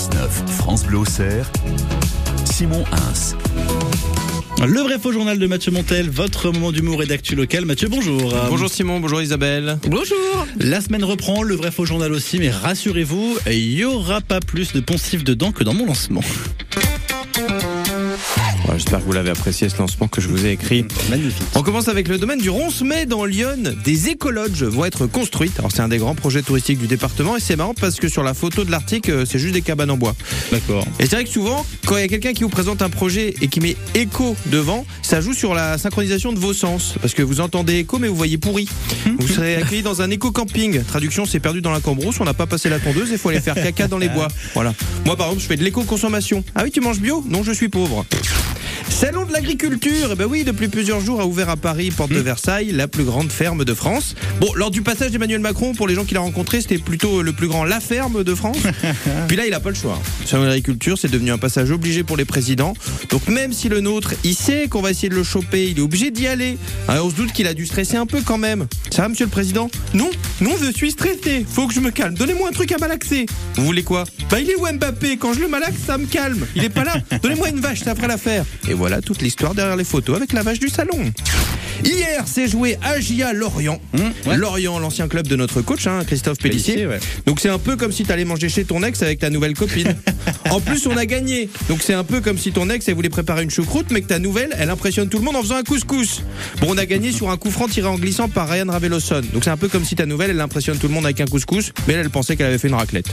6-9, France Bleu Auxerre, Simon Hins. Le vrai faux journal de Mathieu Montel, votre moment d'humour et d'actu local. Mathieu, bonjour. Bonjour Simon, bonjour Isabelle. Bonjour. La semaine reprend, le vrai faux journal aussi, mais rassurez-vous, il n'y aura pas plus de poncifs dedans que dans mon lancement. J'espère que vous l'avez apprécié ce lancement que je vous ai écrit. Magnifique. On commence avec le domaine du Roncemet dans Lyon. Des écologes vont être construites. Alors c'est un des grands projets touristiques du département et c'est marrant parce que sur la photo de l'article, euh, c'est juste des cabanes en bois. D'accord. Et c'est vrai que souvent, quand il y a quelqu'un qui vous présente un projet et qui met écho devant, ça joue sur la synchronisation de vos sens. Parce que vous entendez écho mais vous voyez pourri. Vous serez accueilli dans un éco-camping. Traduction, c'est perdu dans la cambrousse, on n'a pas passé la tondeuse et il faut aller faire caca dans les bois. Voilà. Moi par exemple, je fais de l'éco-consommation. Ah oui, tu manges bio? Non, je suis pauvre. Salon de l'agriculture, eh ben oui, depuis plusieurs jours a ouvert à Paris, porte de Versailles, la plus grande ferme de France. Bon, lors du passage d'Emmanuel Macron, pour les gens qu'il a rencontrés, c'était plutôt le plus grand la ferme de France. Puis là, il a pas le choix. Salon de l'agriculture, c'est devenu un passage obligé pour les présidents. Donc même si le nôtre, il sait qu'on va essayer de le choper, il est obligé d'y aller. Hein, on se doute qu'il a dû stresser un peu quand même. Ça va, monsieur le président? Non, non, je suis stressé. Faut que je me calme. Donnez-moi un truc à malaxer. Vous voulez quoi? Bah, il est où Mbappé? Quand je le malaxe, ça me calme. Il est pas là. Donnez-moi une vache, ça fera l'affaire. Et voilà toute l'histoire derrière les photos avec la vache du salon. Hier, c'est joué Agia Lorient. ouais. Lorient, l'ancien club de notre coach, hein, Christophe Pellissier. Pellissier, ouais. Donc c'est un peu comme si t'allais manger chez ton ex avec ta nouvelle copine. en plus, on a gagné. Donc c'est un peu comme si ton ex, elle voulait préparer une choucroute, mais que ta nouvelle, elle impressionne tout le monde en faisant un couscous. Bon, on a gagné sur un coup franc tiré en glissant par Ryan Raveloson. Donc c'est un peu comme si ta nouvelle, elle impressionne tout le monde avec un couscous, mais elle, elle pensait qu'elle avait fait une raclette.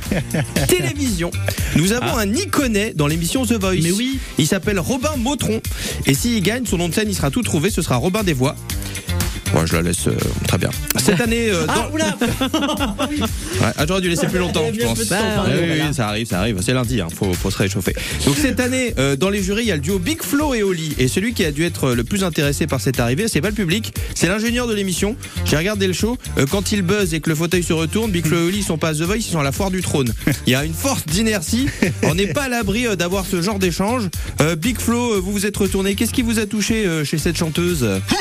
Télévision. Nous avons un Iconet dans l'émission The Voice. Mais oui. Il s'appelle Robin Motron. Et s'il gagne, son nom de scène, il sera tout trouvé. Ce sera Robin des Voix. Ouais, je la laisse euh, très bien. Cette année, euh, dans- oula Ouais, ah, j'aurais dû laisser plus longtemps, je pense. Bah, Ah oui, oui, ça arrive, ça arrive. C'est lundi, hein, faut, faut se réchauffer. Donc cette année, euh, dans les jurys, il y a le duo Big Flo et Oli. Et celui qui a dû être le plus intéressé par cette arrivée, c'est pas le public, c'est l'ingénieur de l'émission. J'ai regardé le show. Quand il buzz et que le fauteuil se retourne, Big Flo et Oli sont pas à The Voice, ils sont à la foire du trône. Il y a une force d'inertie. On n'est pas à l'abri d'avoir ce genre d'échange. Big Flo, vous vous êtes retourné. Qu'est-ce qui vous a touché chez cette chanteuse? Ah,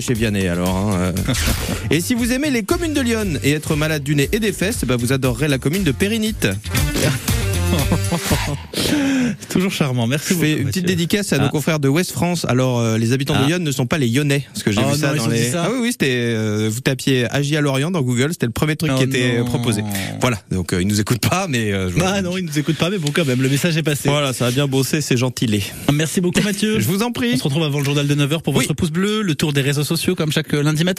chez Vianney alors. hein, euh. Et si vous aimez les communes de Lyon et être malade du nez et des fesses, bah vous adorerez la commune de Périnite. Toujours charmant, merci Je beaucoup. fais une petite dédicace à nos Ah. confrères de West France. Alors euh, les habitants Ah. de Lyon ne sont pas les Lyonnais, parce que j'ai Oh vu ça non, dans les. ça Ah oui oui, c'était euh, vous tapiez Agi à Lorient dans Google, c'était le premier truc Oh qui était non. proposé. Voilà, donc euh, ils nous écoutent pas, mais euh, Ah non, ils nous écoutent pas, mais bon, quand même, le message est passé. voilà, ça a bien bossé, c'est gentilé. Merci beaucoup, Mathieu. Je vous en prie. On se retrouve avant le journal de 9h pour Oui. votre pouce bleu, le tour des réseaux sociaux comme chaque lundi matin.